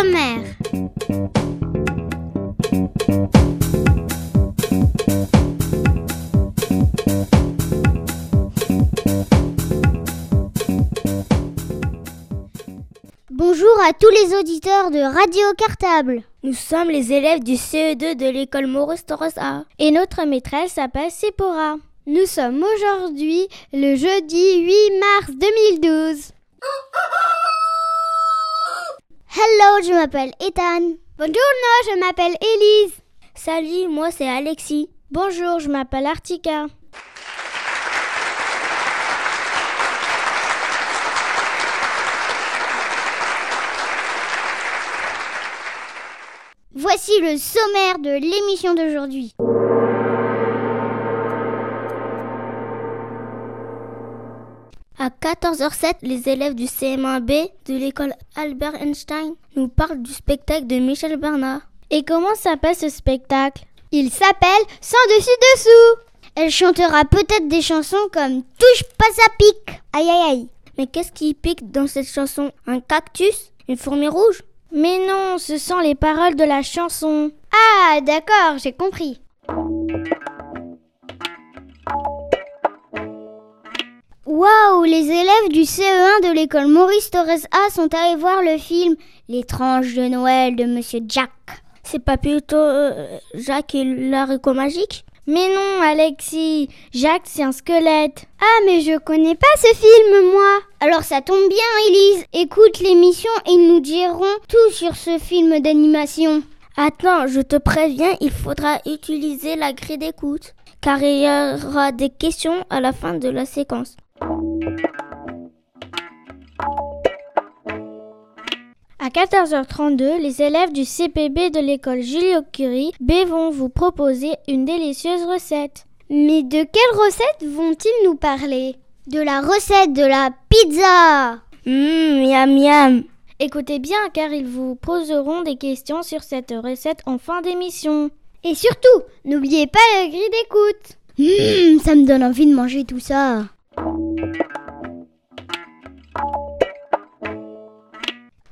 sommaire. Bonjour à tous les auditeurs de Radio Cartable. Nous sommes les élèves du CE2 de l'école Maurice Torres A. Et notre maîtresse s'appelle Sephora. Nous sommes aujourd'hui le jeudi 8 mars 2012. Hello, je m'appelle Ethan. Bonjour, je m'appelle Elise. Salut, moi c'est Alexis. Bonjour, je m'appelle Artika. Voici le sommaire de l'émission d'aujourd'hui. À 14h07, les élèves du CM1B de l'école Albert Einstein nous parlent du spectacle de Michel Bernard. Et comment s'appelle ce spectacle? Il s'appelle Sans dessus dessous. Elle chantera peut-être des chansons comme Touche pas ça pique. Aïe aïe aïe. Mais qu'est-ce qui pique dans cette chanson? Un cactus? Une fourmi rouge? Mais non, ce sont les paroles de la chanson. Ah, d'accord, j'ai compris. Waouh, les élèves du CE1 de l'école Maurice Torres A sont allés voir le film L'étrange de Noël de Monsieur Jack. C'est pas plutôt euh, Jacques et l'haricot magique? Mais non, Alexis, Jacques c'est un squelette. Ah, mais je connais pas ce film, moi. Alors ça tombe bien, Elise. Écoute l'émission et ils nous diront tout sur ce film d'animation. Attends, je te préviens, il faudra utiliser la grille d'écoute, car il y aura des questions à la fin de la séquence. À 14h32, les élèves du CPB de l'école Julio Curie B vont vous proposer une délicieuse recette. Mais de quelle recette vont-ils nous parler? De la recette de la pizza Hum, miam miam Écoutez bien car ils vous poseront des questions sur cette recette en fin d'émission. Et surtout, n'oubliez pas la grille d'écoute. Hum, ça me donne envie de manger tout ça.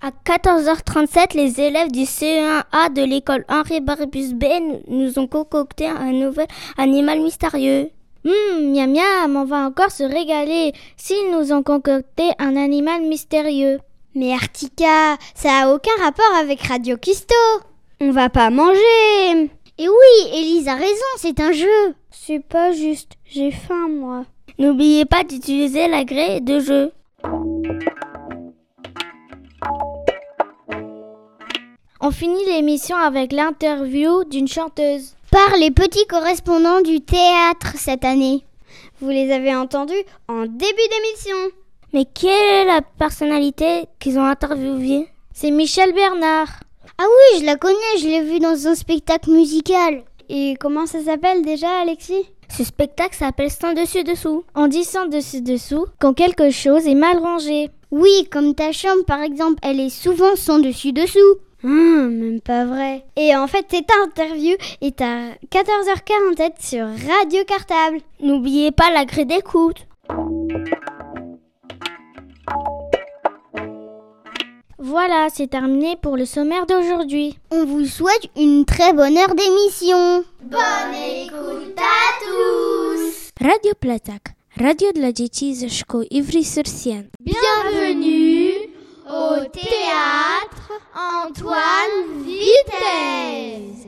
À 14h37, les élèves du CE1A de l'école Henri Barbus B nous ont concocté un nouvel animal mystérieux. Hum, miam miam, on va encore se régaler s'ils nous ont concocté un animal mystérieux. Mais Artika, ça a aucun rapport avec Radio Kisto. On va pas manger. Et oui, Elise a raison, c'est un jeu. C'est pas juste, j'ai faim moi. N'oubliez pas d'utiliser la grille de jeu. On finit l'émission avec l'interview d'une chanteuse. Par les petits correspondants du théâtre cette année. Vous les avez entendus en début d'émission. Mais quelle est la personnalité qu'ils ont interviewée? C'est Michel Bernard. Ah oui, je la connais, je l'ai vue dans un spectacle musical. Et comment ça s'appelle déjà, Alexis? Ce spectacle s'appelle Sans dessus dessous. On dit sans dessus dessous quand quelque chose est mal rangé. Oui, comme ta chambre par exemple, elle est souvent sans dessus dessous. Hum, même pas vrai. Et en fait, cette interview est à 14h47 sur Radio Cartable. N'oubliez pas la grille d'écoute. Voilà, c'est terminé pour le sommaire d'aujourd'hui. On vous souhaite une très bonne heure d'émission. Bonne écoute à tous. Radio Platak, radio dla dzieci ze szkoły Ivry-sur-Sienne. Bienvenue au théâtre Antoine Vitesse.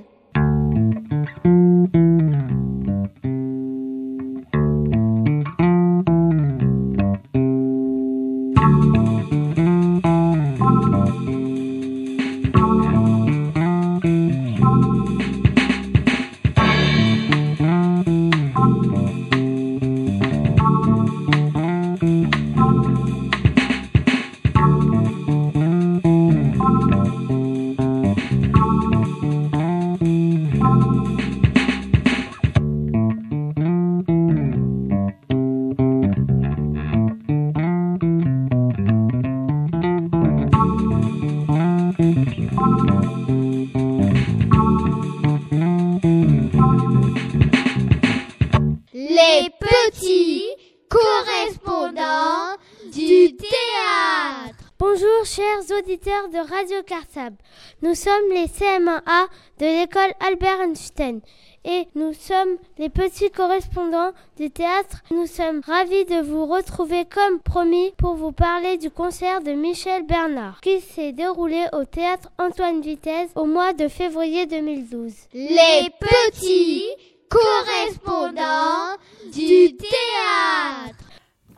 Radio. Nous sommes les CM1A de l'école Albert Einstein et nous sommes les petits correspondants du théâtre. Nous sommes ravis de vous retrouver comme promis pour vous parler du concert de Michel Bernard qui s'est déroulé au théâtre Antoine Vitesse au mois de février 2012. Les petits correspondants du théâtre.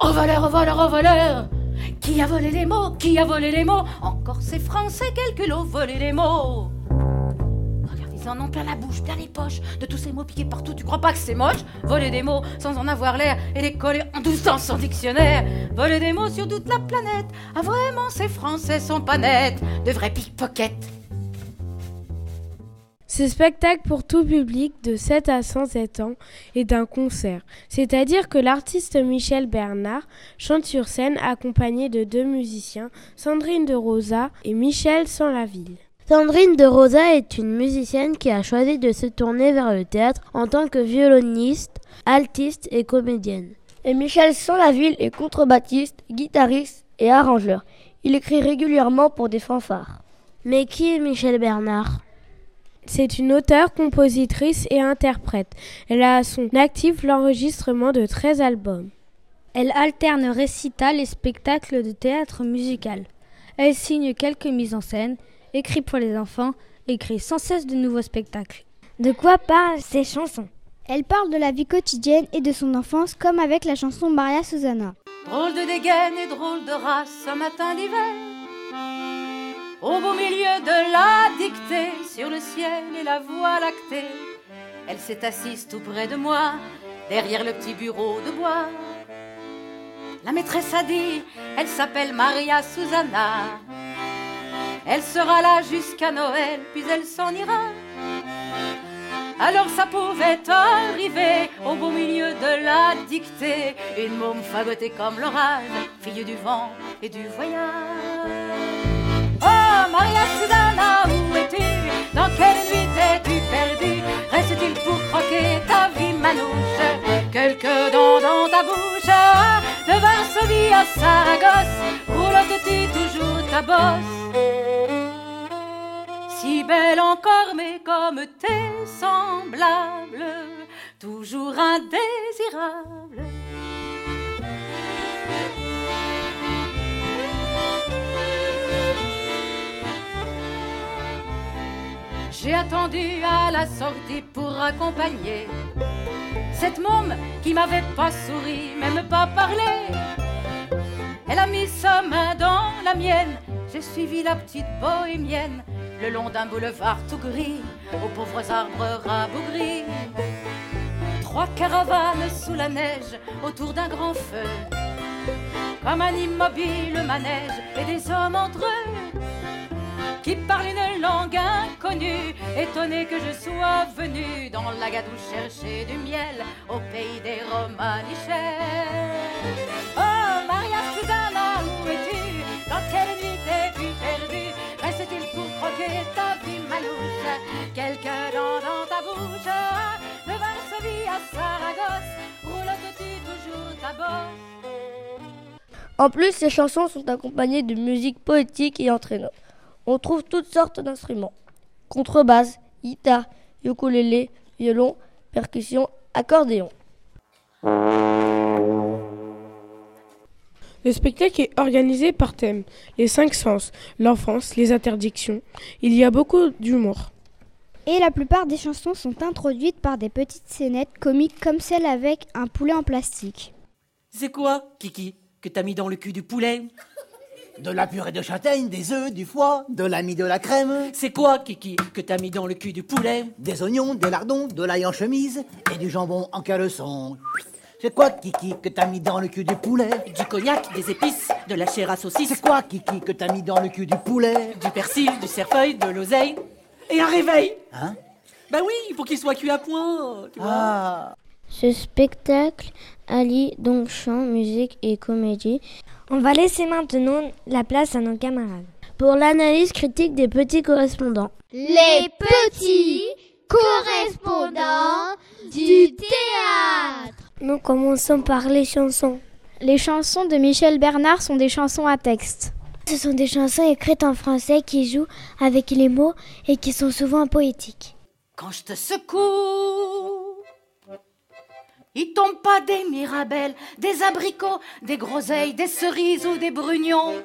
Au voleur, au voleur, au voleur Qui a volé les mots Qui a volé les mots Encore ces Français, quelques lots volé les mots ils en ont plein la bouche, plein les poches de tous ces mots piqués partout. Tu crois pas que c'est moche Voler des mots sans en avoir l'air et les coller en douze ans sans dictionnaire. Voler des mots sur toute la planète. Ah vraiment, ces Français sont pas nets. De vrais pickpockets. Ce spectacle pour tout public de 7 à 107 ans est un concert, c'est-à-dire que l'artiste Michel Bernard chante sur scène accompagné de deux musiciens, Sandrine de Rosa et Michel Sans-la-Ville. Sandrine de Rosa est une musicienne qui a choisi de se tourner vers le théâtre en tant que violoniste, altiste et comédienne. Et Michel Sans-la-Ville est contrebassiste, guitariste et arrangeur. Il écrit régulièrement pour des fanfares. Mais qui est Michel Bernard? C'est une auteure, compositrice et interprète. Elle a à son actif l'enregistrement de 13 albums. Elle alterne récital et spectacles de théâtre musical. Elle signe quelques mises en scène écrit pour les enfants, écrit sans cesse de nouveaux spectacles. De quoi parlent ces chansons? Elle parle de la vie quotidienne et de son enfance, comme avec la chanson Maria Susanna. Drôle de dégaine et drôle de race, un matin d'hiver. Au beau milieu de la dictée, sur le ciel et la voie lactée, elle s'est assise tout près de moi, derrière le petit bureau de bois. La maîtresse a dit, elle s'appelle Maria Susanna. Elle sera là jusqu'à Noël, puis elle s'en ira. Alors ça pouvait arriver au beau milieu de la dictée, une môme fagotée comme l'orage, fille du vent et du voyage. Maria Susanna, où es-tu? Dans quelle nuit t'es-tu perdue Reste-t-il pour croquer ta vie manouche? Quelques dents dans ta bouche. De Varsovie à Saragosse, roulotte-tu toujours ta bosse? Si belle encore, mais comme tes semblables, toujours indésirable. J'ai attendu à la sortie pour accompagner cette môme qui m'avait pas souri, même pas parlé. Elle a mis sa main dans la mienne, j'ai suivi la petite bohémienne le long d'un boulevard tout gris, aux pauvres arbres rabougris. Trois caravanes sous la neige, autour d'un grand feu, comme un immobile manège et des hommes entre eux qui parlent une langue inconnue, étonnés que je sois venu dans la gadoue chercher du miel au pays des Romanichels. Oh Maria Susanna, où es-tu? Dans quelle nuit t'es-tu perdue? Reste-t-il pour croquer ta vie malouche Quelques dents dans ta bouche De Varsovie à Saragosse. Roulotte-tu toujours ta bosse? En plus, ces chansons sont accompagnées de musique poétique et entraînante. On trouve toutes sortes d'instruments. Contrebasse, guitare, ukulélé, violon, percussion, accordéon. Le spectacle est organisé par thème, les cinq sens, l'enfance, les interdictions. Il y a beaucoup d'humour. Et la plupart des chansons sont introduites par des petites scénettes comiques comme celle avec un poulet en plastique. C'est quoi, Kiki, que t'as mis dans le cul du poulet? De la purée de châtaigne, des œufs, du foie, de l'ami de la crème. C'est quoi, Kiki, que t'as mis dans le cul du poulet? Des oignons, des lardons, de l'ail en chemise et du jambon en caleçon. C'est quoi, Kiki, que t'as mis dans le cul du poulet? Du cognac, des épices, de la chair à saucisse. C'est quoi, Kiki, que t'as mis dans le cul du poulet? Du persil, du cerfeuil, de l'oseille. Et un réveil Hein? Bah oui, il faut qu'il soit cuit à point. Tu vois Ah Ce spectacle allie donc chant, musique et comédie. On va laisser maintenant la place à nos camarades. Pour l'analyse critique des petits correspondants. Les petits correspondants du théâtre. Nous commençons par les chansons. Les chansons de Michel Bernard sont des chansons à texte. Ce sont des chansons écrites en français qui jouent avec les mots et qui sont souvent poétiques. Quand je te secoue, il tombe pas des mirabelles, des abricots, des groseilles, des cerises ou des brugnons.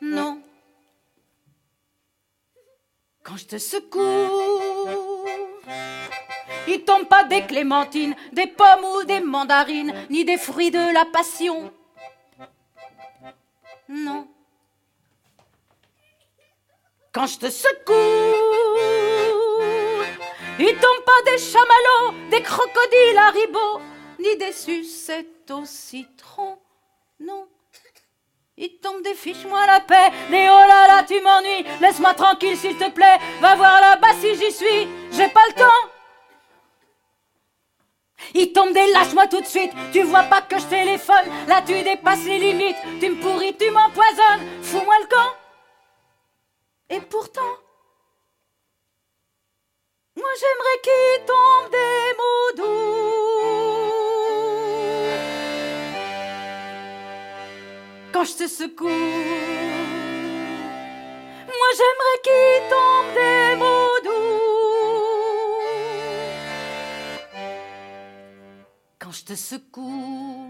Non. Quand je te secoue, il tombe pas des clémentines, des pommes ou des mandarines, ni des fruits de la passion. Non. Quand je te secoue, il tombe pas des chamallows, des crocodiles à ribot, ni des sucettes au citron. Non. Il tombe des fiches, moi la paix, des oh là là, tu m'ennuies, laisse-moi tranquille s'il te plaît, va voir là-bas si j'y suis, j'ai pas le temps. Il tombe des lâche-moi tout de suite, tu vois pas que je téléphone, là tu dépasses les limites, tu me pourris, tu m'empoisonnes, fous-moi le camp. Et pourtant, moi j'aimerais qu'il tombe des mots doux. Quand je te secoue, moi j'aimerais qu'il tombe des mots doux. Quand je te secoue.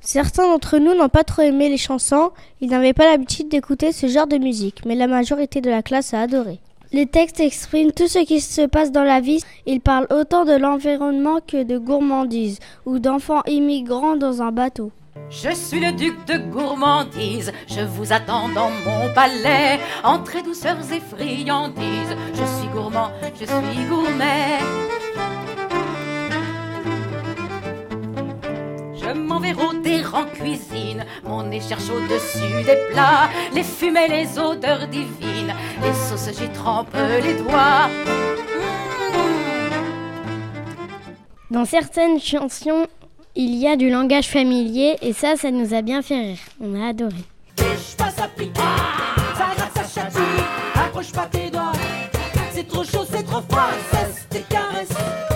Certains d'entre nous n'ont pas trop aimé les chansons, ils n'avaient pas l'habitude d'écouter ce genre de musique, mais la majorité de la classe a adoré. Les textes expriment tout ce qui se passe dans la vie. Ils parlent autant de l'environnement que de gourmandise ou d'enfants immigrants dans un bateau. Je suis le duc de gourmandise, je vous attends dans mon palais. Entrez douceurs et friandises, je suis gourmand, je suis gourmet. Je m'en vais rôder en cuisine, mon nez cherche au-dessus des plats, les fumées, les odeurs divines, les sauces j'y trempe les doigts. Dans certaines chansons, il y a du langage familier et ça, ça nous a bien fait rire. On a adoré. Approche pas tes doigts. C'est trop chaud, c'est trop froid, cesse tes caresses.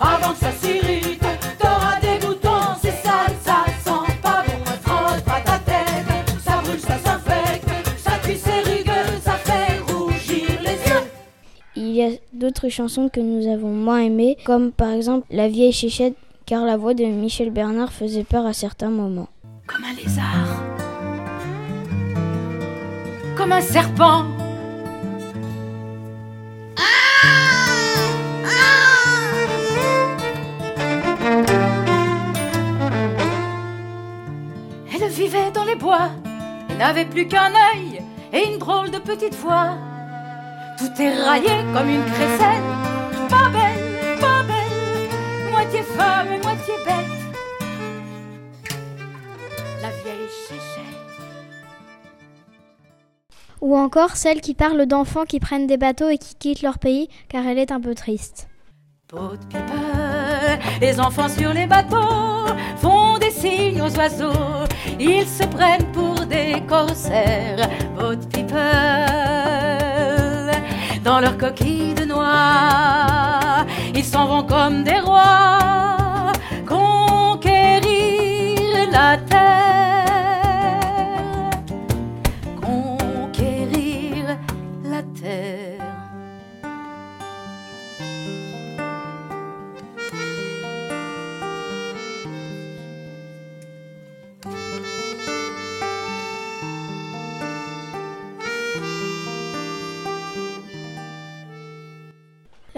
Avant que ça s'irrite. T'auras des boutons, c'est sale, ça sent pas bon. Frotte pas ta tête, ça brûle, ça s'infecte. Ça cuit, c'est rugueux, ça fait rougir les yeux. Il y a d'autres chansons que nous avons moins aimées, comme par exemple La vieille chichette, car la voix de Michel Bernard faisait peur à certains moments. Comme un lézard, comme un serpent. Bois, n'avait plus qu'un œil et une drôle de petite voix. Tout est raillé comme une crécelle, pas belle, pas belle, moitié femme et moitié bête. La vieille chichette. Ou encore celle qui parle d'enfants qui prennent des bateaux et qui quittent leur pays, car elle est un peu triste. De pipe, les enfants sur les bateaux signes aux oiseaux. Ils se prennent pour des corsaires. De pipe, dans leur coquille de noix, ils s'en vont comme des rois conquérir la terre.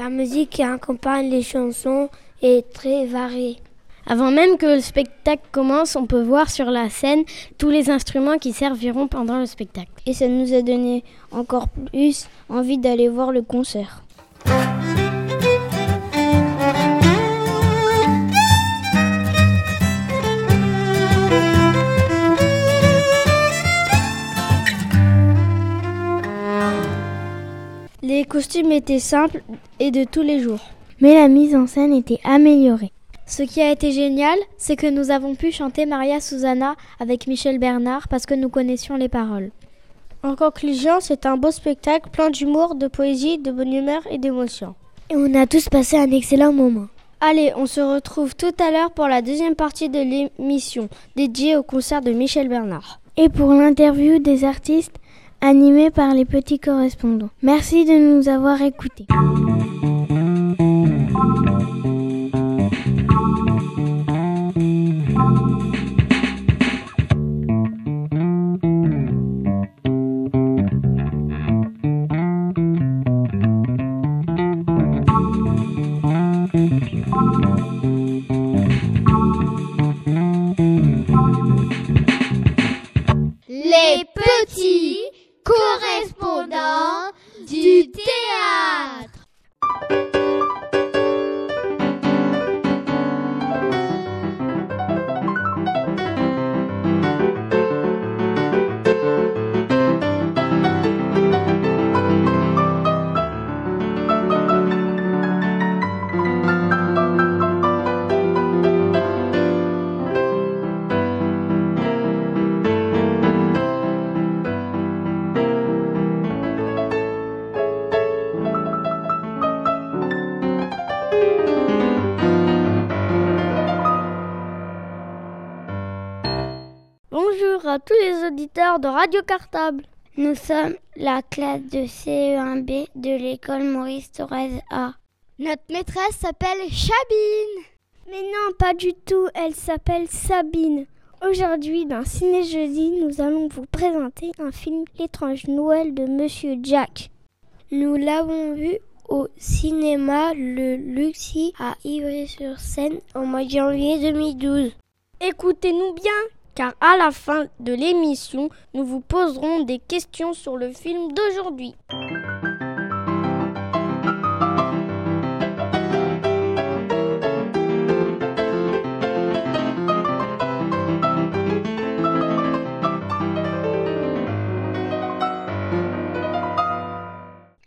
La musique qui accompagne les chansons est très variée. Avant même que le spectacle commence, on peut voir sur la scène tous les instruments qui serviront pendant le spectacle. Et ça nous a donné encore plus envie d'aller voir le concert. Costumes étaient simples et de tous les jours. Mais la mise en scène était améliorée. Ce qui a été génial, c'est que nous avons pu chanter Maria Susanna avec Michel Bernard parce que nous connaissions les paroles. En conclusion, c'est un beau spectacle plein d'humour, de poésie, de bonne humeur et d'émotion. Et on a tous passé un excellent moment. Allez, on se retrouve tout à l'heure pour la deuxième partie de l'émission dédiée au concert de Michel Bernard. Et pour l'interview des artistes animés par les petits correspondants. Merci de nous avoir écoutés. Les petits correspondants du théâtre. À tous les auditeurs de Radio Cartable. Nous sommes la classe de CE1B de l'école Maurice Thorez A. Notre maîtresse s'appelle Chabine. Mais non, pas du tout, elle s'appelle Sabine. Aujourd'hui, dans Ciné Jeudi, nous allons vous présenter un film L'étrange Noël de Monsieur Jack. Nous l'avons vu au cinéma Le Luxi à Ivry-sur-Seine au mois de janvier 2012. Écoutez-nous bien, car à la fin de l'émission, nous vous poserons des questions sur le film d'aujourd'hui.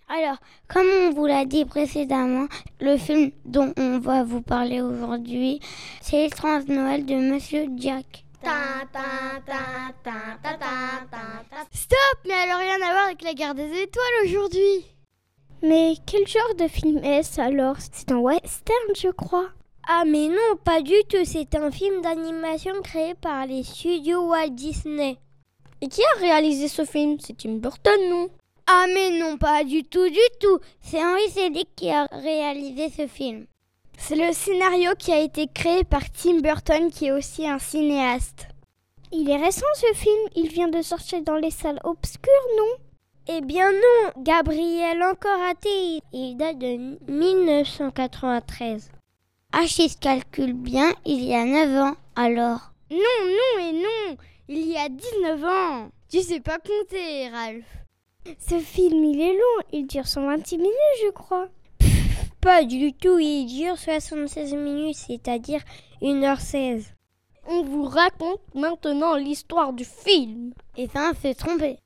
Alors, comme on vous l'a dit précédemment, le film dont on va vous parler aujourd'hui, c'est L'étrange Noël de Monsieur Jack. Stop Mais elle a rien à voir avec la guerre des étoiles aujourd'hui. Mais quel genre de film est-ce alors? C'est un western, je crois. Ah mais non, pas du tout, c'est un film d'animation créé par les studios Walt Disney. Et qui a réalisé ce film? C'est Tim Burton, non? Ah mais non, pas du tout, du tout. C'est Henri Selick qui a réalisé ce film. C'est le scénario qui a été créé par Tim Burton qui est aussi un cinéaste. Il est récent ce film, il vient de sortir dans les salles obscures, non? Eh bien non, Gabriel encore raté, il date de 1993. Ah, si je calcule bien, il y a 9 ans, alors. Non, non et non, il y a 19 ans. Tu sais pas compter, Ralph. Ce film, il est long, il dure 126 minutes, je crois. Pas du tout, il dure 76 minutes, c'est-à-dire 1h16. On vous raconte maintenant l'histoire du film. Et ça fait tromper.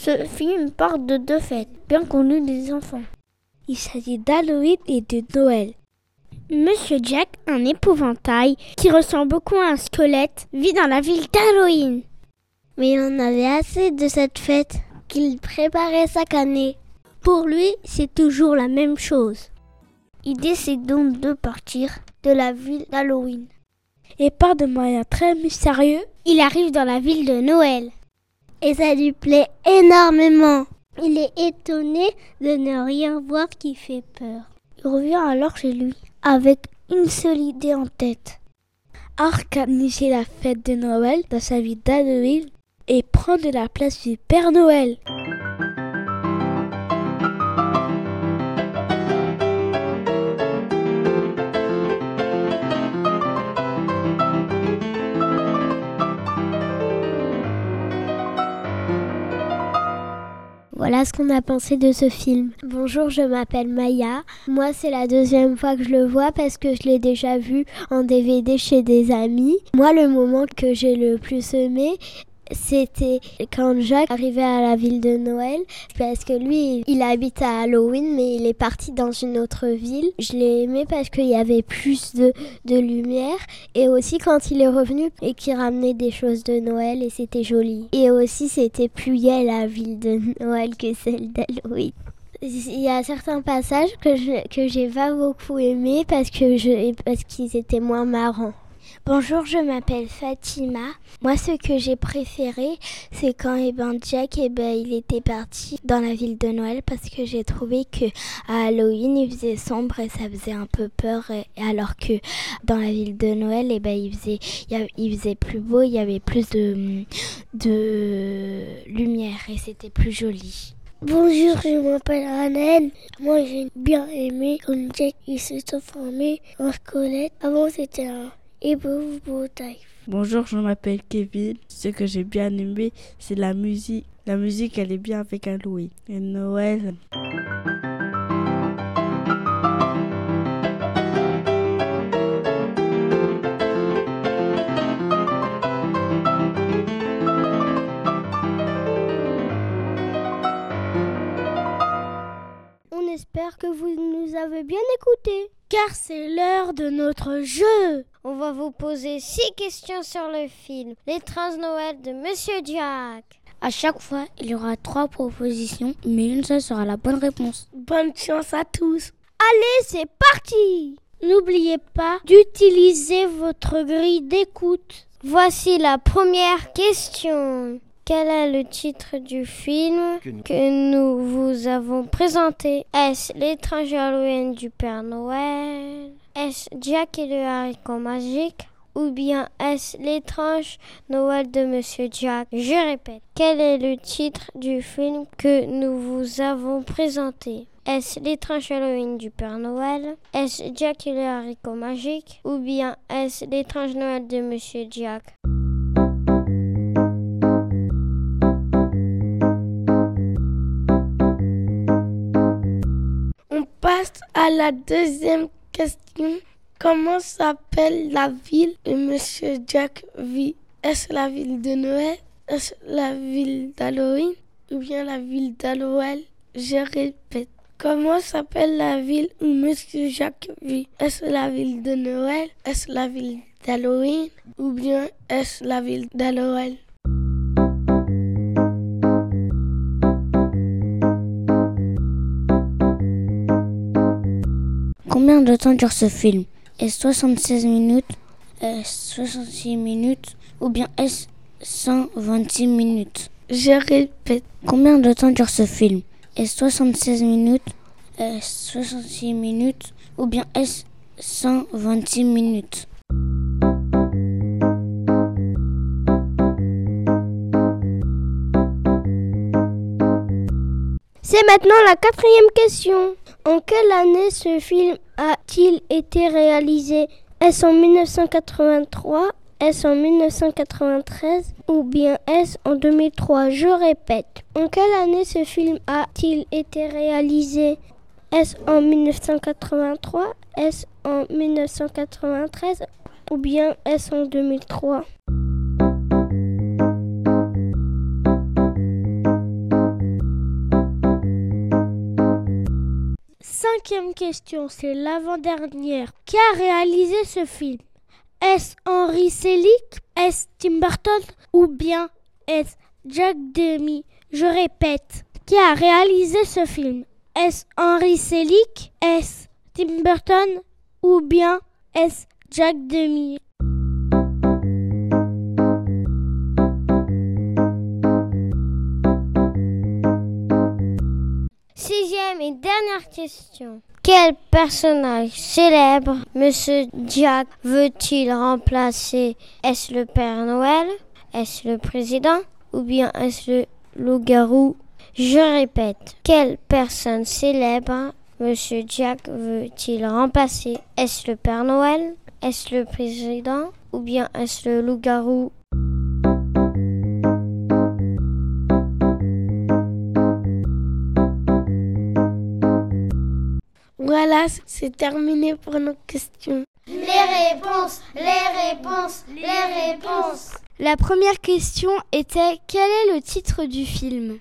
Ce film parle de deux fêtes, bien connues des enfants. Il s'agit d'Halloween et de Noël. Monsieur Jack, un épouvantail qui ressemble beaucoup à un squelette, vit dans la ville d'Halloween. Mais il en avait assez de cette fête qu'il préparait chaque année. Pour lui, c'est toujours la même chose. Il décide donc de partir de la ville d'Halloween. Et par de moyens très mystérieux, il arrive dans la ville de Noël. Et ça lui plaît énormément. Il est étonné de ne rien voir qui fait peur. Il revient alors chez lui avec une seule idée en tête. Organiser la fête de Noël dans sa ville d'Halloween et prendre la place du Père Noël. Voilà ce qu'on a pensé de ce film. Bonjour, je m'appelle Maya. Moi, c'est la deuxième fois que je le vois parce que je l'ai déjà vu en DVD chez des amis. Moi, le moment que j'ai le plus aimé, c'était quand Jacques arrivait à la ville de Noël, parce que lui, il habite à Halloween, mais il est parti dans une autre ville. Je l'ai aimé parce qu'il y avait plus de, de lumière, et aussi quand il est revenu et qu'il ramenait des choses de Noël, et c'était joli. Et aussi, c'était plus gai la ville de Noël que celle d'Halloween. Il y a certains passages que que j'ai pas beaucoup aimé parce que je parce qu'ils étaient moins marrants. Bonjour, je m'appelle Fatima. Moi, ce que j'ai préféré, c'est quand eh ben, Jack eh ben, il était parti dans la ville de Noël parce que j'ai trouvé que à Halloween, il faisait sombre et ça faisait un peu peur. alors que dans la ville de Noël, eh ben, il, faisait, il faisait plus beau, il y avait plus de, de lumière et c'était plus joli. Bonjour, je m'appelle Annelle. Moi, j'ai bien aimé quand Jack il s'est transformé en squelette. Avant, c'était un Bonjour, je m'appelle Kevin. Ce que j'ai bien aimé, c'est la musique. La musique, elle est bien avec Halloween et Noël. On espère que vous nous avez bien écoutés. Car c'est l'heure de notre jeu. On va vous poser six questions sur le film L'étrange Noël de Monsieur Jack. À chaque fois, il y aura trois propositions, mais une seule sera la bonne réponse. Bonne chance à tous. Allez, c'est parti N'oubliez pas d'utiliser votre grille d'écoute. Voici la première question. Quel est le titre du film que nous vous avons présenté? Est-ce l'étrange Halloween du Père Noël est-ce Jack et le haricot magique ou bien est-ce l'étrange Noël de Monsieur Jack? Je répète, quel est le titre du film que nous vous avons présenté? Est-ce l'étrange Halloween du Père Noël? Est-ce Jack et le haricot magique ou bien est-ce l'étrange Noël de Monsieur Jack? On passe à la deuxième question. Comment s'appelle la ville où Monsieur Jack vit Est-ce la ville de Noël? Est-ce la ville d'Halloween? Ou bien la ville d'Halloween? Je répète. Comment s'appelle la ville où Monsieur Jack vit Est-ce la ville de Noël? Est-ce la ville d'Halloween? Ou bien est-ce la ville d'Halloween? Combien de temps dure ce film? Est-ce 76 minutes Est-ce 66 minutes Ou bien est-ce 126 minutes? Je répète. Combien de temps dure ce film? Est-ce 76 minutes Est-ce 66 minutes Ou bien est-ce 126 minutes? C'est maintenant la quatrième question. En quelle année ce film a-t-il été réalisé? Est-ce en 1983 Est-ce en 1993 Ou bien est-ce en 2003 Je répète. En quelle année ce film a-t-il été réalisé? Est-ce en 1983 Est-ce en 1993 Ou bien est-ce en 2003 Cinquième question, c'est l'avant-dernière. Qui a réalisé ce film? Est-ce Henry Selick Est-ce Tim Burton Ou bien est-ce Jack Demi? Je répète. Qui a réalisé ce film? Est-ce Henry Selick Est-ce Tim Burton Ou bien est-ce Jack Demi? Sixième et dernière question. Quel personnage célèbre Monsieur Jack veut-il remplacer? Est-ce le Père Noël? Est-ce le président? Ou bien est-ce le loup-garou? Je répète. Quelle personne célèbre Monsieur Jack veut-il remplacer? Est-ce le Père Noël? Est-ce le président? Ou bien est-ce le loup-garou? Voilà, c'est terminé pour nos questions. Les réponses, les réponses, les réponses. La première question était quel est le titre du film?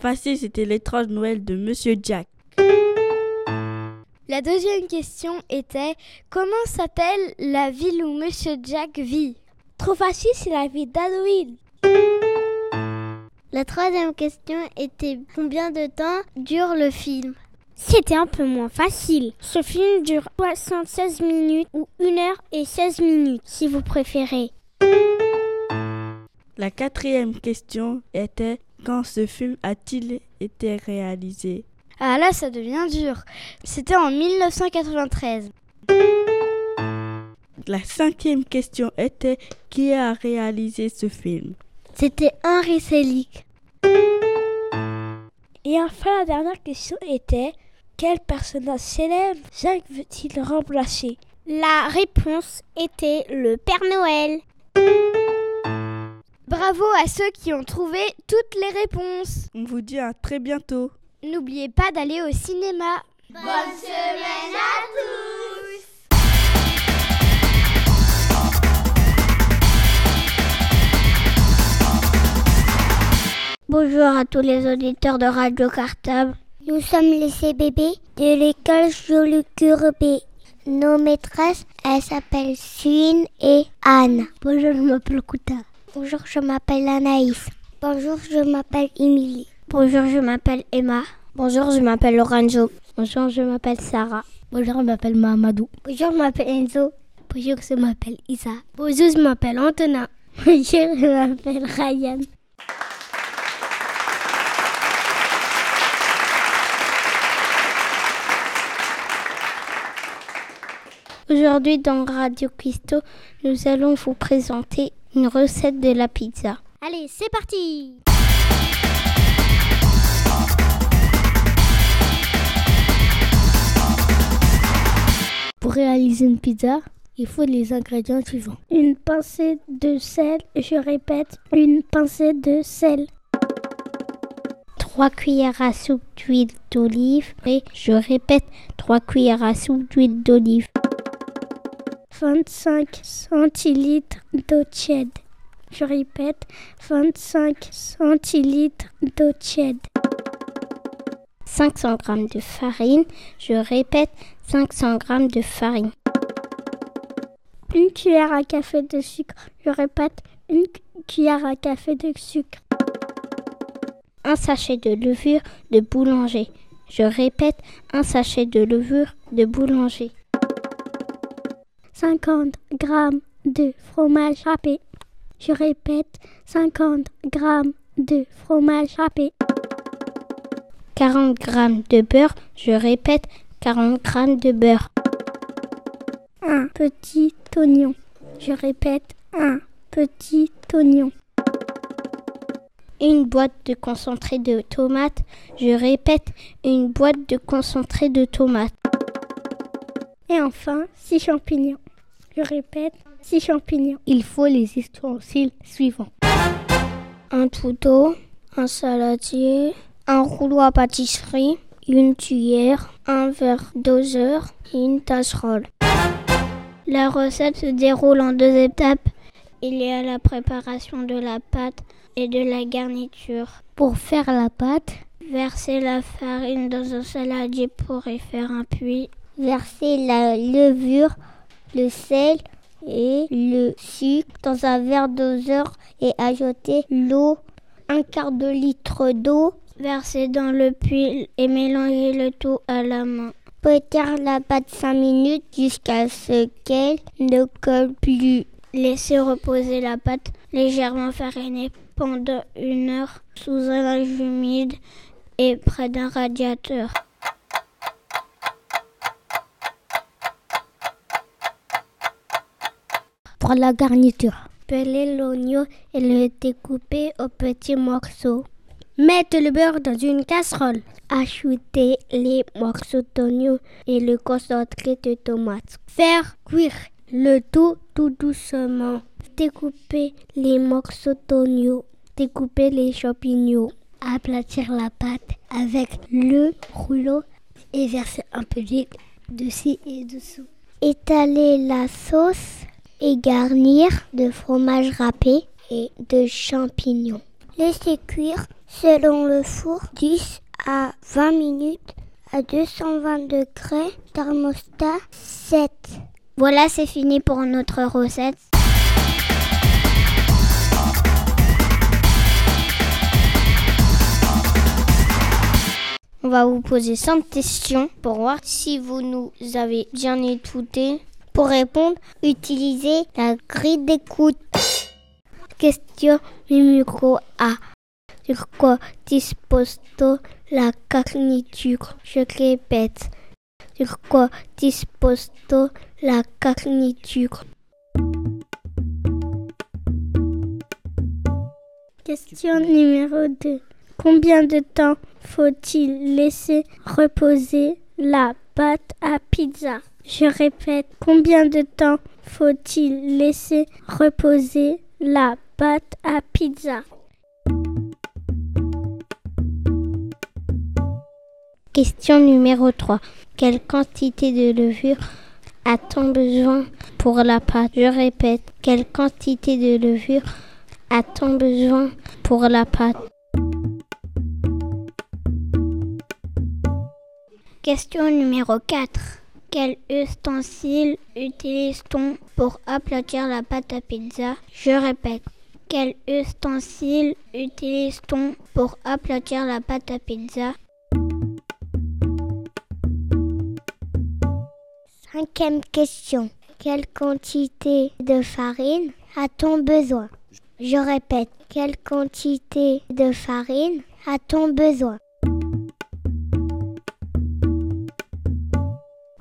Facile, c'était l'étrange Noël de Monsieur Jack. La deuxième question était comment s'appelle la ville où Monsieur Jack vit? Trop facile, c'est la ville d'Halloween. La troisième question était combien de temps dure le film? C'était un peu moins facile. Ce film dure 76 minutes ou 1 heure et 16 minutes si vous préférez. La quatrième question était quand ce film a-t-il été réalisé? Ah là, ça devient dur. C'était en 1993. La cinquième question était qui a réalisé ce film? C'était Henri Selick. Et enfin, la dernière question était quel personnage célèbre Jacques veut-il remplacer? La réponse était le Père Noël. Bravo à ceux qui ont trouvé toutes les réponses. On vous dit à très bientôt. N'oubliez pas d'aller au cinéma. Bonne semaine à tous Bonjour à tous les auditeurs de Radio Cartable. Nous sommes les CBB de l'école Joli B. Nos maîtresses, elles s'appellent Suine et Anne. Bonjour, je m'appelle Kouta. Bonjour, je m'appelle Anaïs. Bonjour, je m'appelle Émilie. Bonjour, je m'appelle Emma. Bonjour, je m'appelle Lorenzo. Bonjour, je m'appelle Sarah. Bonjour, je m'appelle Mamadou. Bonjour, je m'appelle Enzo. Bonjour, je m'appelle Isa. Bonjour, je m'appelle Antonin. Bonjour, je m'appelle Ryan. Aujourd'hui dans Radio Cristo, nous allons vous présenter une recette de la pizza. Allez, c'est parti Pour réaliser une pizza, il faut les ingrédients suivants. Une pincée de sel, je répète, une pincée de sel. 3 cuillères à soupe d'huile d'olive et je répète 3 cuillères à soupe d'huile d'olive. 25 centilitres d'eau tiède. Je répète, 25 centilitres d'eau tiède. 500 g de farine. Je répète, 500 g de farine. Une cuillère à café de sucre. Je répète, une cuillère à café de sucre. Un sachet de levure de boulanger. Je répète, un sachet de levure de boulanger. 50 g de fromage râpé. Je répète, 50 g de fromage râpé. 40 g de beurre. Je répète, 40 g de beurre. Un petit oignon. Je répète, un petit oignon. Une boîte de concentré de tomates. Je répète, une boîte de concentré de tomates. Et enfin, 6 champignons. Je répète, 6 champignons. Il faut les ustensiles suivants. Un couteau, un saladier, un rouleau à pâtisserie, une cuillère, un verre doseur et une tasserole. La recette se déroule en deux étapes. Il y a la préparation de la pâte et de la garniture. Pour faire la pâte, versez la farine dans un saladier pour y faire un puits. Versez la levure le sel et le sucre dans un verre doseur et ajoutez l'eau, un quart de litre d'eau. Versez dans le puits et mélangez le tout à la main. Pétrir la pâte 5 minutes jusqu'à ce qu'elle ne colle plus. Laissez reposer la pâte légèrement farinée pendant une heure sous un linge humide et près d'un radiateur. Pour la garniture, pelez l'oignon et le découpez aux petits morceaux. Mettez le beurre dans une casserole. Ajoutez les morceaux d'oignon et le concentré de tomate. Faire cuire le tout tout doucement. Découpez les morceaux d'oignon. Découpez les champignons. Aplatir la pâte avec le rouleau et verser un peu d'huile dessus et dessous. Étaler la sauce et garnir de fromage râpé et de champignons. Laissez cuire selon le four 10 à 20 minutes à 220 degrés, thermostat 7. Voilà, c'est fini pour notre recette. On va vous poser 5 questions pour voir si vous nous avez bien écouté. Pour répondre, utilisez la grille d'écoute. Question numéro A. Sur quoi dispose-t-on la garniture? Je répète. Sur quoi dispose-t-on la garniture? Question numéro 2. Combien de temps faut-il laisser reposer la pâte à pizza? Je répète, combien de temps faut-il laisser reposer la pâte à pizza? Question numéro 3. Quelle quantité de levure a-t-on besoin pour la pâte? Je répète, quelle quantité de levure a-t-on besoin pour la pâte? Question numéro 4. Quel ustensile utilise-t-on pour aplatir la pâte à pizza? Je répète. Quel ustensile utilise-t-on pour aplatir la pâte à pizza? Cinquième question. Quelle quantité de farine a-t-on besoin? Je répète. Quelle quantité de farine a-t-on besoin?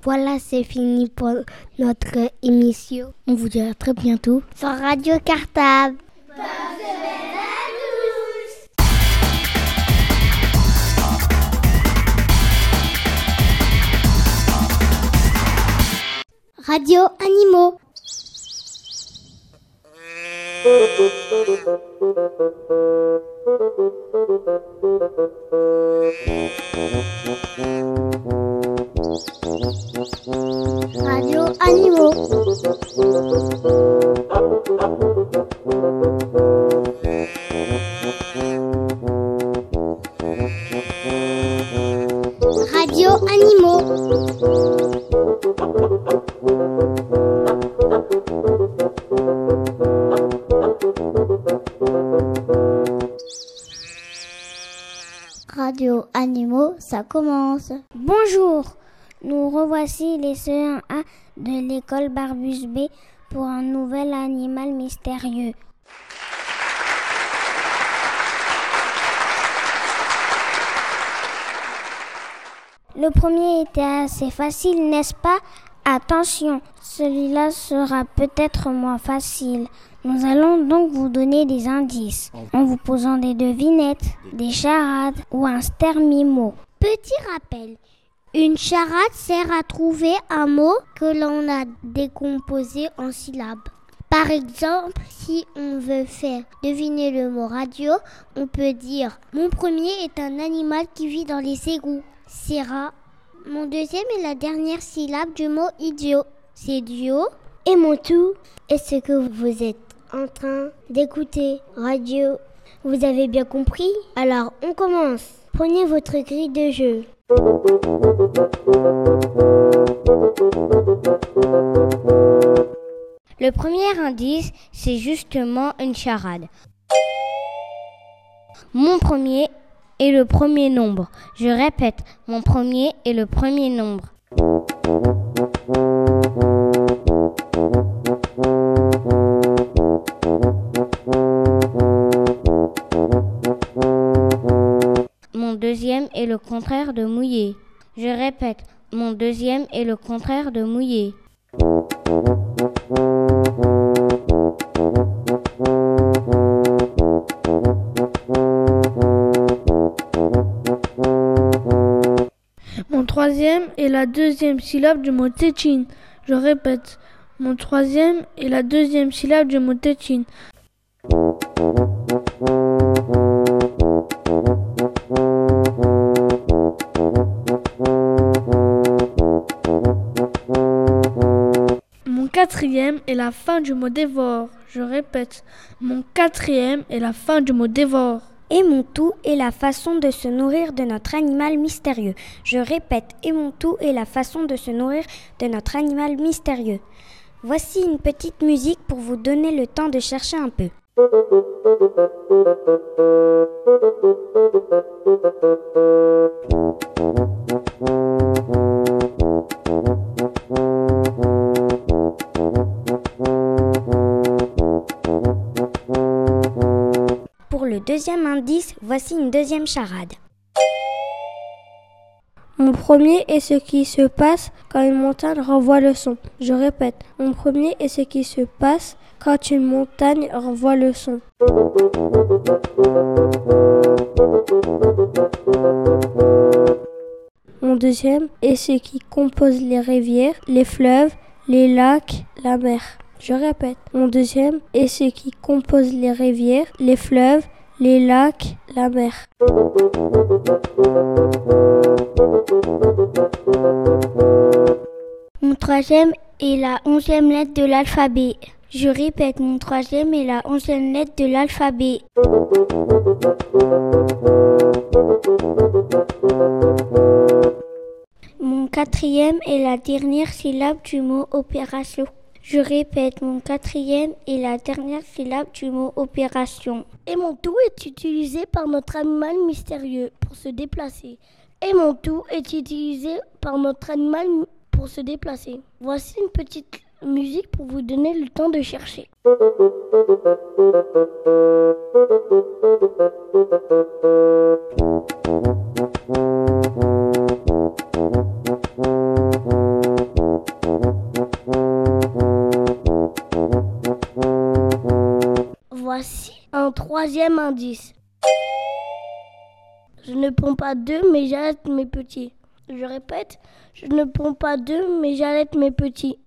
Voilà, c'est fini pour notre émission. On vous dit à très bientôt sur Radio Cartable. Radio Animaux. Radio Animaux. Radio Animaux. Radio Animaux, ça commence. Bonjour, nous revoici les CE1A de l'école Barbus B pour un nouvel animal mystérieux. Le premier était assez facile, n'est-ce pas? Attention, celui-là sera peut-être moins facile. Nous allons donc vous donner des indices en vous posant des devinettes, des charades ou un stermimo. Petit rappel, une charade sert à trouver un mot que l'on a décomposé en syllabes. Par exemple, si on veut faire deviner le mot radio, on peut dire Mon premier est un animal qui vit dans les égouts. C'est rat. Mon deuxième est la dernière syllabe du mot idiot. C'est duo. Et mon tout, est-ce que vous êtes en train d'écouter radio? Vous avez bien compris? Alors on commence. Prenez votre grille de jeu. Le premier indice, c'est justement une charade. Mon premier est le premier nombre. Je répète, mon premier est le premier nombre. Est le contraire de mouillé. Je répète, mon deuxième est le contraire de mouillé. Mon troisième est la deuxième syllabe du mot tétine. Je répète, mon troisième est la deuxième syllabe du mot tétine. Quatrième est la fin du mot dévore. Je répète, mon quatrième est la fin du mot dévore. Et mon tout est la façon de se nourrir de notre animal mystérieux. Je répète, et mon tout est la façon de se nourrir de notre animal mystérieux. Voici une petite musique pour vous donner le temps de chercher un peu. deuxième indice, voici une deuxième charade. Mon premier est ce qui se passe quand une montagne renvoie le son. Je répète, mon premier est ce qui se passe quand une montagne renvoie le son. Mon deuxième est ce qui compose les rivières, les fleuves, les lacs, la mer. Je répète, mon deuxième est ce qui compose les rivières, les fleuves, les lacs, la mer. Mon troisième est la onzième lettre de l'alphabet. Je répète, mon troisième est la onzième lettre de l'alphabet. Mon quatrième est la dernière syllabe du mot opération. Je répète, mon quatrième est la dernière syllabe du mot opération. Et mon tout est utilisé par notre animal mystérieux pour se déplacer. Et mon tout est utilisé par notre animal pour se déplacer. Voici une petite musique pour vous donner le temps de chercher. Troisième indice. Je ne prends pas deux, mais j'allaite mes petits. Je répète, je ne prends pas deux, mais j'allaite mes petits.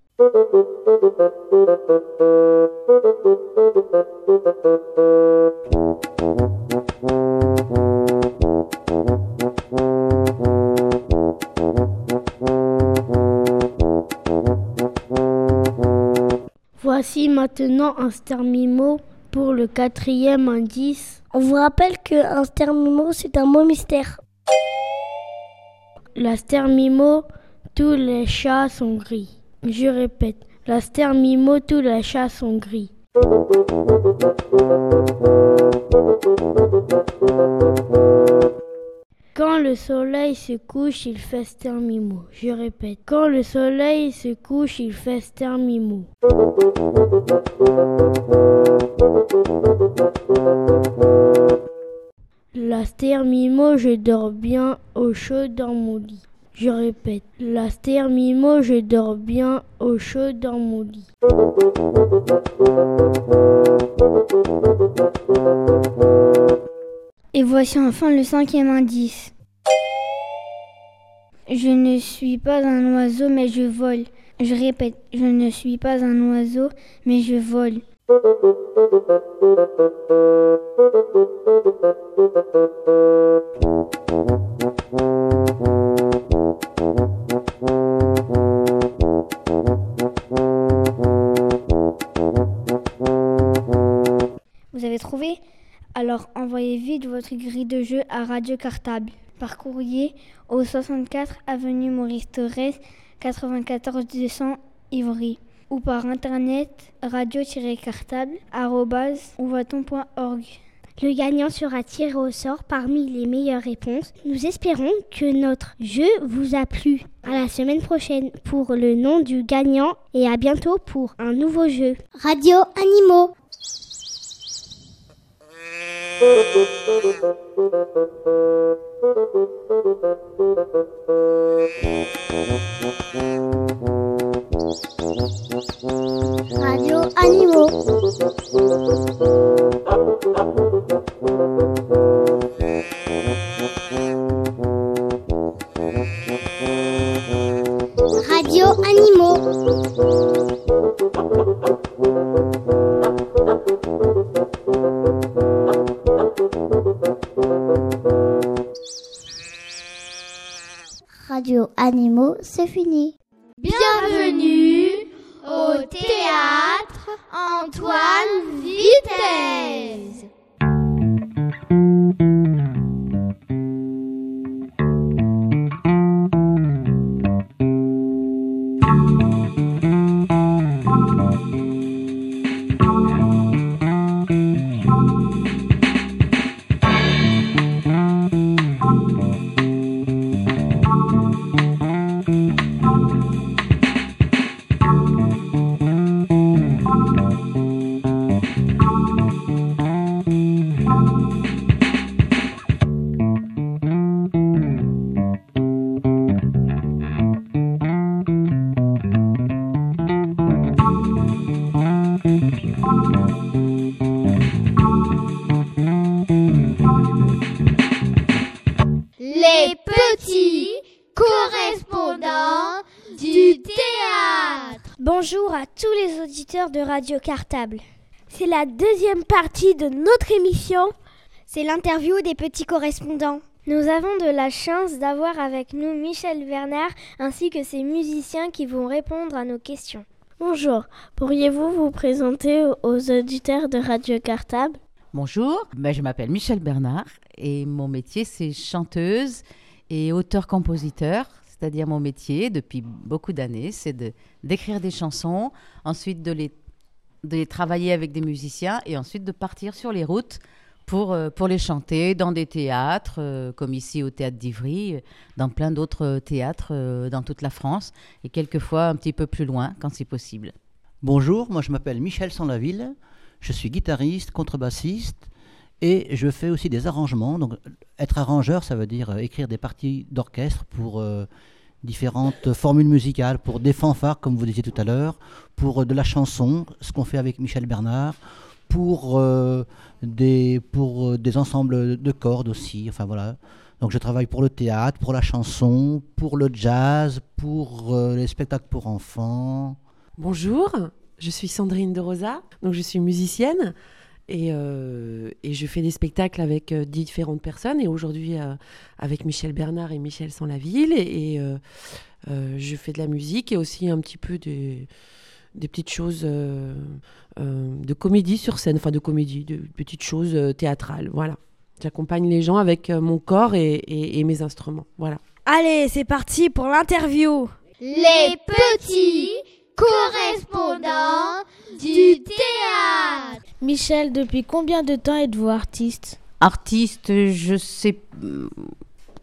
Voici maintenant un stermimo pour le quatrième indice. On vous rappelle qu'un stermimo, c'est un mot mystère. La stermimo, tous les chats sont gris. Je répète, la stermimo, tous les chats sont gris. Quand le soleil se couche, il fait stermimo. Je répète, quand le soleil se couche, il fait stermimo. La stermimo, je dors bien au chaud dans mon lit. Je répète, la stermimo, je dors bien au chaud dans mon lit. Et voici enfin le cinquième indice. Je ne suis pas un oiseau, mais je vole. Je répète, je ne suis pas un oiseau, mais je vole. Alors envoyez vite votre grille de jeu à Radio Cartable par courrier au 64 avenue Maurice Torres 94 200 Ivry ou par internet radio-cartable.org. Le gagnant sera tiré au sort parmi les meilleures réponses. Nous espérons que notre jeu vous a plu. À la semaine prochaine pour le nom du gagnant et à bientôt pour un nouveau jeu. Radio Animaux. Radio Animaux. Radio Animaux. C'est fini. Bienvenue Au théâtre, Antoine Vitesse. De Radio Cartable. C'est la deuxième partie de notre émission. C'est l'interview des petits correspondants. Nous avons de la chance d'avoir avec nous Michel Bernard ainsi que ses musiciens qui vont répondre à nos questions. Bonjour, pourriez-vous vous présenter aux auditeurs de Radio Cartable? Bonjour, ben, je m'appelle Michel Bernard et mon métier c'est chanteuse et auteur-compositeur. C'est-à-dire mon métier depuis beaucoup d'années, c'est d'écrire des chansons, ensuite de les, de travailler avec des musiciens et ensuite de partir sur les routes pour, euh, pour les chanter dans des théâtres, euh, comme ici au Théâtre d'Ivry, euh, dans plein d'autres théâtres dans toute la France et quelquefois un petit peu plus loin quand c'est possible. Bonjour, moi je m'appelle Michel Sanlaville, je suis guitariste, contrebassiste et je fais aussi des arrangements. Donc être arrangeur, ça veut dire écrire des parties d'orchestre pour différentes formules musicales, pour des fanfares comme vous disiez tout à l'heure, pour euh, de la chanson, ce qu'on fait avec Michel Bernard, pour, euh, des, pour euh, des ensembles de cordes aussi. Enfin voilà. Donc je travaille pour le théâtre, pour la chanson, pour le jazz, pour les spectacles pour enfants. Bonjour, je suis Sandrine de Rosa, donc je suis musicienne et, euh, et je fais des spectacles avec euh, différentes personnes et aujourd'hui euh, avec Michel Bernard et Michel Sanlaville et, et, euh, euh, je fais de la musique et aussi un petit peu des, des petites choses euh, euh, de comédie sur scène, enfin de comédie, de petites choses euh, théâtrales, voilà. J'accompagne les gens avec euh, mon corps et, et- et mes instruments, voilà. Allez, c'est parti pour l'interview. Les petits correspondants du théâtre. Michel, depuis combien de temps êtes-vous artiste? Artiste, je sais.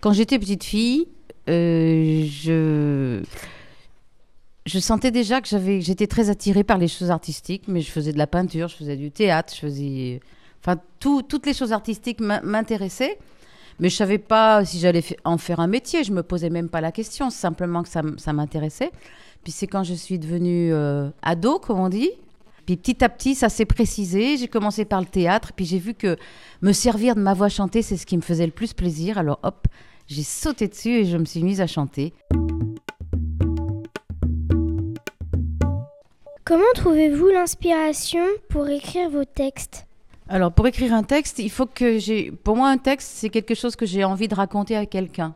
Quand j'étais petite fille, euh, je. Je sentais déjà que j'avais, j'étais très attirée par les choses artistiques, mais je faisais de la peinture, je faisais du théâtre, je faisais, enfin tout- toutes les choses artistiques m'in- m'intéressaient, mais je savais pas si j'allais en faire un métier. Je me posais même pas la question, simplement que ça, ça m'intéressait. Puis c'est quand je suis devenue euh, ado, comme on dit, puis petit à petit, ça s'est précisé. J'ai commencé par le théâtre, puis j'ai vu que me servir de ma voix chantée, c'est ce qui me faisait le plus plaisir. Alors hop, j'ai sauté dessus et je me suis mise à chanter. Comment trouvez-vous l'inspiration pour écrire vos textes? Alors pour écrire un texte, il faut que j'ai. Pour moi, un texte, c'est quelque chose que j'ai envie de raconter à quelqu'un.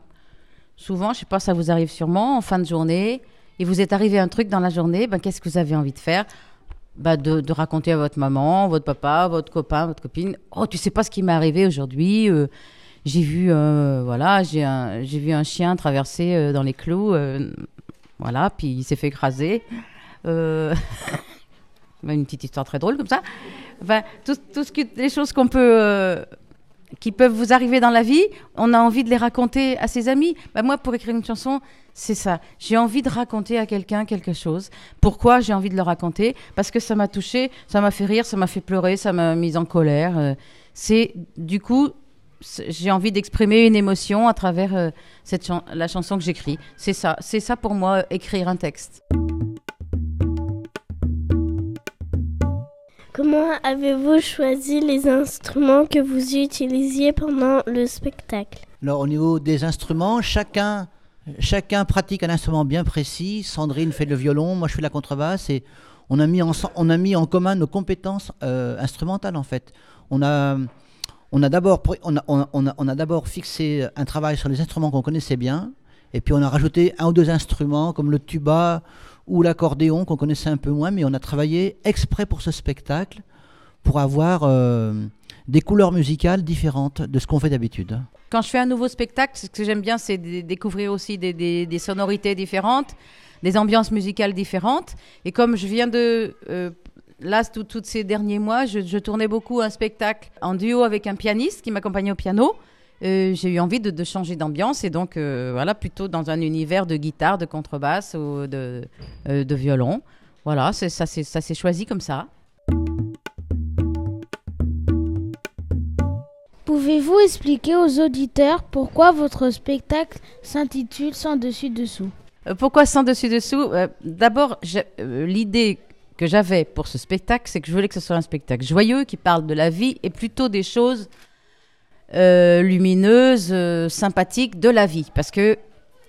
Souvent, je sais pas, ça vous arrive sûrement en fin de journée, et vous êtes arrivé un truc dans la journée. Ben, qu'est-ce que vous avez envie de faire? Bah, de, raconter à votre maman, votre papa, votre copain, votre copine. Oh, tu sais pas ce qui m'est arrivé aujourd'hui. euh, j'ai vu, euh, voilà, j'ai j'ai vu un chien traverser euh, dans les clous, voilà, puis il s'est fait écraser. Une petite histoire très drôle comme ça. Enfin, tout, tout ce que, les choses qu'on peut, qui peuvent vous arriver dans la vie, on a envie de les raconter à ses amis. Bah, moi, pour écrire une chanson, c'est ça. J'ai envie de raconter à quelqu'un quelque chose. Pourquoi j'ai envie de le raconter? Parce que ça m'a touché, ça m'a fait rire, ça m'a fait pleurer, ça m'a mise en colère. euh, c'est du coup, j'ai envie d'exprimer une émotion à travers euh, cette chan- la chanson que j'écris. C'est ça, c'est ça pour moi écrire un texte. Comment avez-vous choisi les instruments que vous utilisiez pendant le spectacle? Alors au niveau des instruments, chacun, chacun pratique un instrument bien précis. Sandrine fait le violon, moi je fais la contrebasse et on a mis en, on a mis en commun nos compétences euh, instrumentales en fait. On a, on a d'abord on a, on a- fixé un travail sur les instruments qu'on connaissait bien Et puis on a rajouté un ou deux instruments comme le tuba ou l'accordéon qu'on connaissait un peu moins, mais on a travaillé exprès pour ce spectacle pour avoir euh, des couleurs musicales différentes de ce qu'on fait d'habitude. Quand je fais un nouveau spectacle, ce que j'aime bien, c'est découvrir aussi des, sonorités différentes, des ambiances musicales différentes. Et comme je viens de... Euh, là, tous ces derniers mois, je, tournais beaucoup un spectacle en duo avec un pianiste qui m'accompagnait au piano. Euh, j'ai eu envie de, changer d'ambiance et donc voilà plutôt dans un univers de guitare, de contrebasse ou de violon. Voilà, ça s'est choisi comme ça. Pouvez-vous expliquer aux auditeurs pourquoi votre spectacle s'intitule Sans dessus dessous? Euh, Pourquoi Sans dessus dessous? Euh, D'abord, euh, l'idée que j'avais pour ce spectacle, c'est que je voulais que ce soit un spectacle joyeux qui parle de la vie et plutôt des choses lumineuses, sympathiques de la vie. Parce que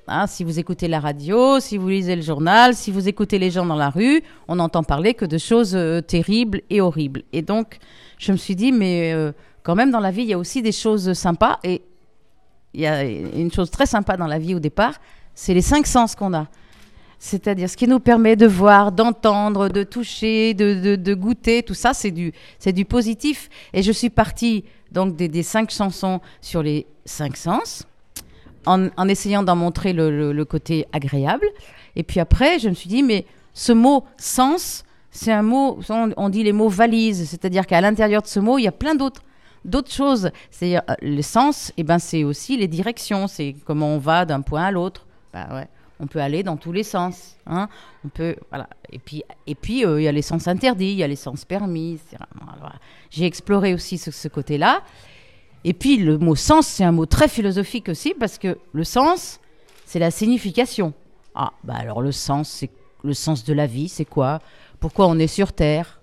hein, si vous écoutez la radio, si vous lisez le journal, si vous écoutez les gens dans la rue, on n'entend parler que de choses terribles et horribles. Et donc, je me suis dit, mais quand même, dans la vie, il y a aussi des choses sympas. Et il y a une chose très sympa dans la vie au départ, c'est les cinq sens qu'on a. C'est-à-dire ce qui nous permet de voir, d'entendre, de toucher, de, de, goûter, tout ça, c'est du, du positif. Et je suis partie donc des, des, cinq chansons sur les cinq sens, en, en essayant d'en montrer le, le, côté agréable. Et puis après, je me suis dit, mais ce mot sens, c'est un mot, on dit les mots valises, c'est-à-dire qu'à l'intérieur de ce mot, il y a plein d'autres d'autres choses. C'est euh, le sens, et eh ben c'est aussi les directions, c'est comment on va d'un point à l'autre. Bah ouais, on peut aller dans tous les sens. Hein. On peut voilà. Et puis et puis euh, il y a les sens interdits, il y a les sens permis. J'ai exploré aussi ce, côté-là. Et puis le mot sens, c'est un mot très philosophique aussi parce que le sens, c'est la signification. Ah bah alors le sens, c'est le sens de la vie, c'est quoi? Pourquoi on est sur Terre?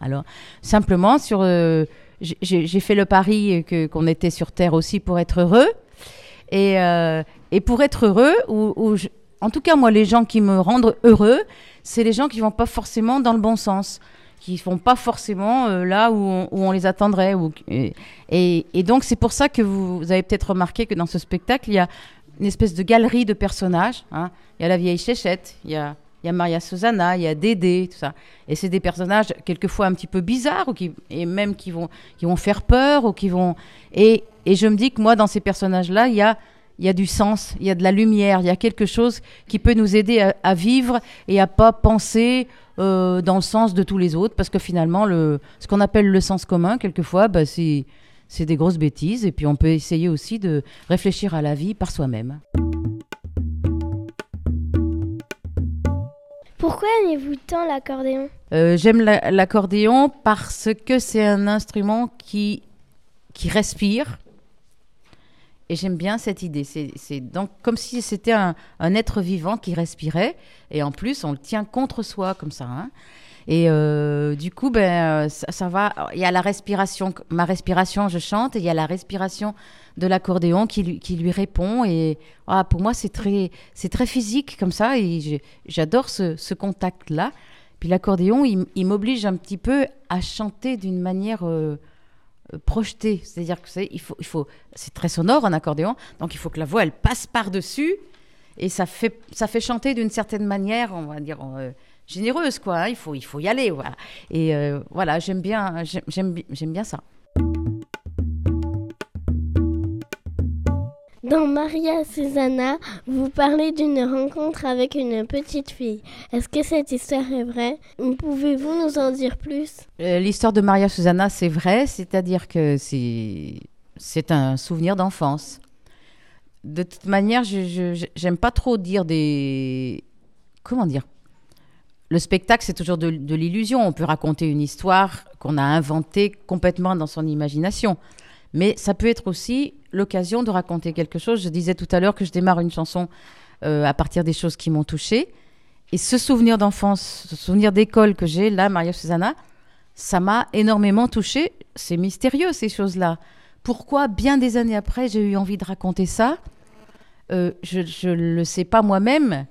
Alors simplement sur euh, j'ai fait le pari qu'on était sur Terre aussi pour être heureux. Et, euh, pour être heureux, ou, en tout cas moi, les gens qui me rendent heureux, c'est les gens qui vont pas forcément dans le bon sens, qui vont pas forcément euh, là où on, les attendrait. Ou, et, donc c'est pour ça que vous, vous avez peut-être remarqué que dans ce spectacle, il y a une espèce de galerie de personnages. Hein. Il y a la vieille Chéchette, il y a il y a Maria Susanna, il y a Dédé, tout ça. Et c'est des personnages quelquefois un petit peu bizarres, ou qui, et même qui vont, qui vont faire peur, ou qui vont... Et, et je me dis que moi, dans ces personnages-là, il y a, y a du sens, il y a de la lumière, il y a quelque chose qui peut nous aider à, vivre et à pas penser euh, dans le sens de tous les autres, parce que finalement, le, ce qu'on appelle le sens commun, quelquefois, bah, c'est des grosses bêtises, et puis on peut essayer aussi de réfléchir à la vie par soi-même. Pourquoi aimez-vous tant l'accordéon? Euh, J'aime l'accordéon parce que c'est un instrument qui, qui respire. Et j'aime bien cette idée. C'est donc comme si c'était un, être vivant qui respirait. Et en plus, on le tient contre soi comme ça. Hein. Et euh, du coup, ben, ça, va. Il y a la respiration, ma respiration, je chante, et il y a la respiration de l'accordéon qui lui, répond. Et ah, pour moi, c'est très, très physique comme ça, et j'adore ce, contact-là. Puis l'accordéon, il, m'oblige un petit peu à chanter d'une manière euh, euh, projetée. C'est-à-dire que c'est, il faut, il faut, c'est très sonore un accordéon, donc il faut que la voix, elle passe par-dessus, et ça fait, ça fait chanter d'une certaine manière, on va dire généreuse, quoi. Hein. il, faut, il faut y aller, voilà. Et euh, voilà, j'aime bien, j'aime, j'aime bien ça. Dans Maria Susanna, vous parlez d'une rencontre avec une petite fille. Est-ce que cette histoire est vraie? Pouvez-vous nous en dire plus? Euh, L'histoire de Maria Susanna, c'est vrai, c'est-à-dire que c'est, c'est un souvenir d'enfance. De toute manière, je j'aime pas trop dire des... Comment dire? Le spectacle, c'est toujours de, l'illusion. On peut raconter une histoire qu'on a inventée complètement dans son imagination. Mais ça peut être aussi l'occasion de raconter quelque chose. Je disais tout à l'heure que je démarre une chanson euh, à partir des choses qui m'ont touchée. Et ce souvenir d'enfance, ce souvenir d'école que j'ai, là, Maria Susanna, ça m'a énormément touchée. C'est mystérieux, ces choses-là. Pourquoi, bien des années après, j'ai eu envie de raconter ça? Euh, Je ne le sais pas moi-même.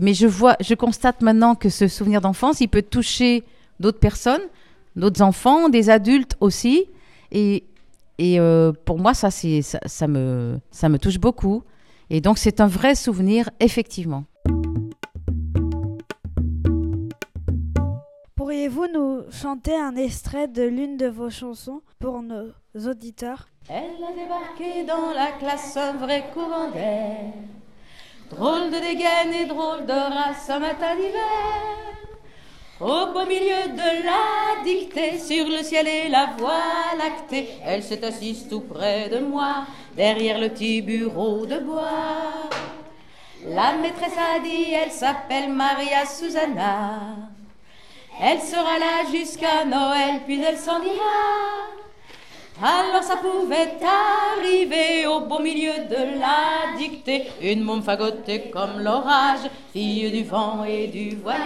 Mais je vois, je constate maintenant que ce souvenir d'enfance, il peut toucher d'autres personnes, d'autres enfants, des adultes aussi. Et, et euh, pour moi, ça, c'est, ça, me, ça me touche beaucoup. Et donc c'est un vrai souvenir, effectivement. Pourriez-vous nous chanter un extrait de l'une de vos chansons pour nos auditeurs? Elle a débarqué dans la classe un vrai courant d'air. Drôle de dégaine et drôle de race un matin d'hiver. Au beau milieu de la dictée, sur le ciel et la voie lactée, elle s'est assise tout près de moi, derrière le petit bureau de bois. La maîtresse a dit, elle s'appelle Maria Susanna. Elle sera là jusqu'à Noël, puis elle s'en ira. Alors ça pouvait arriver au beau milieu de la dictée, une môme fagotée comme l'orage, fille du vent et du voyage.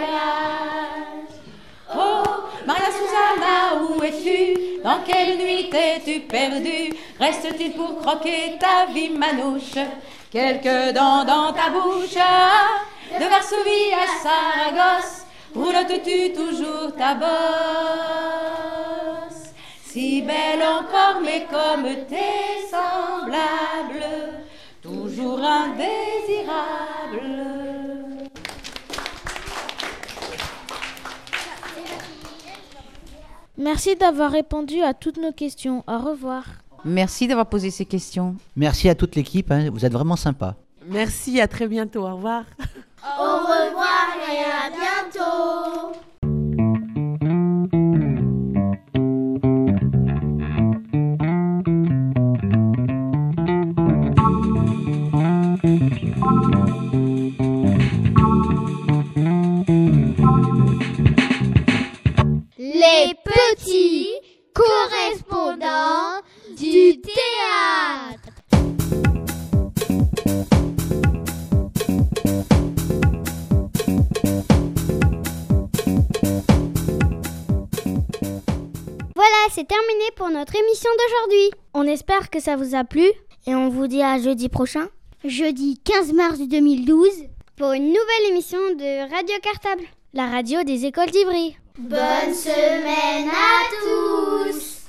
Oh, Maria Susanna, où es-tu? Dans quelle nuit t'es-tu perdue? Reste-t-il pour croquer ta vie manouche? Quelques dents dans ta bouche. De Varsovie à Saragosse Roulottes-tu toujours ta bosse? Si belle encore, mais comme tes semblables, toujours indésirable. Merci d'avoir répondu à toutes nos questions. Au revoir. Merci d'avoir posé ces questions. Merci à toute l'équipe, hein, vous êtes vraiment sympa. Merci, à très bientôt. Au revoir. Au revoir et à bientôt. Les petits correspondants du théâtre. Voilà, c'est terminé pour notre émission d'aujourd'hui. On espère que ça vous a plu et on vous dit à jeudi prochain. Jeudi 15 mars 2012 pour une nouvelle émission de Radio Cartable, la radio des écoles d'Ivry. Bonne semaine à tous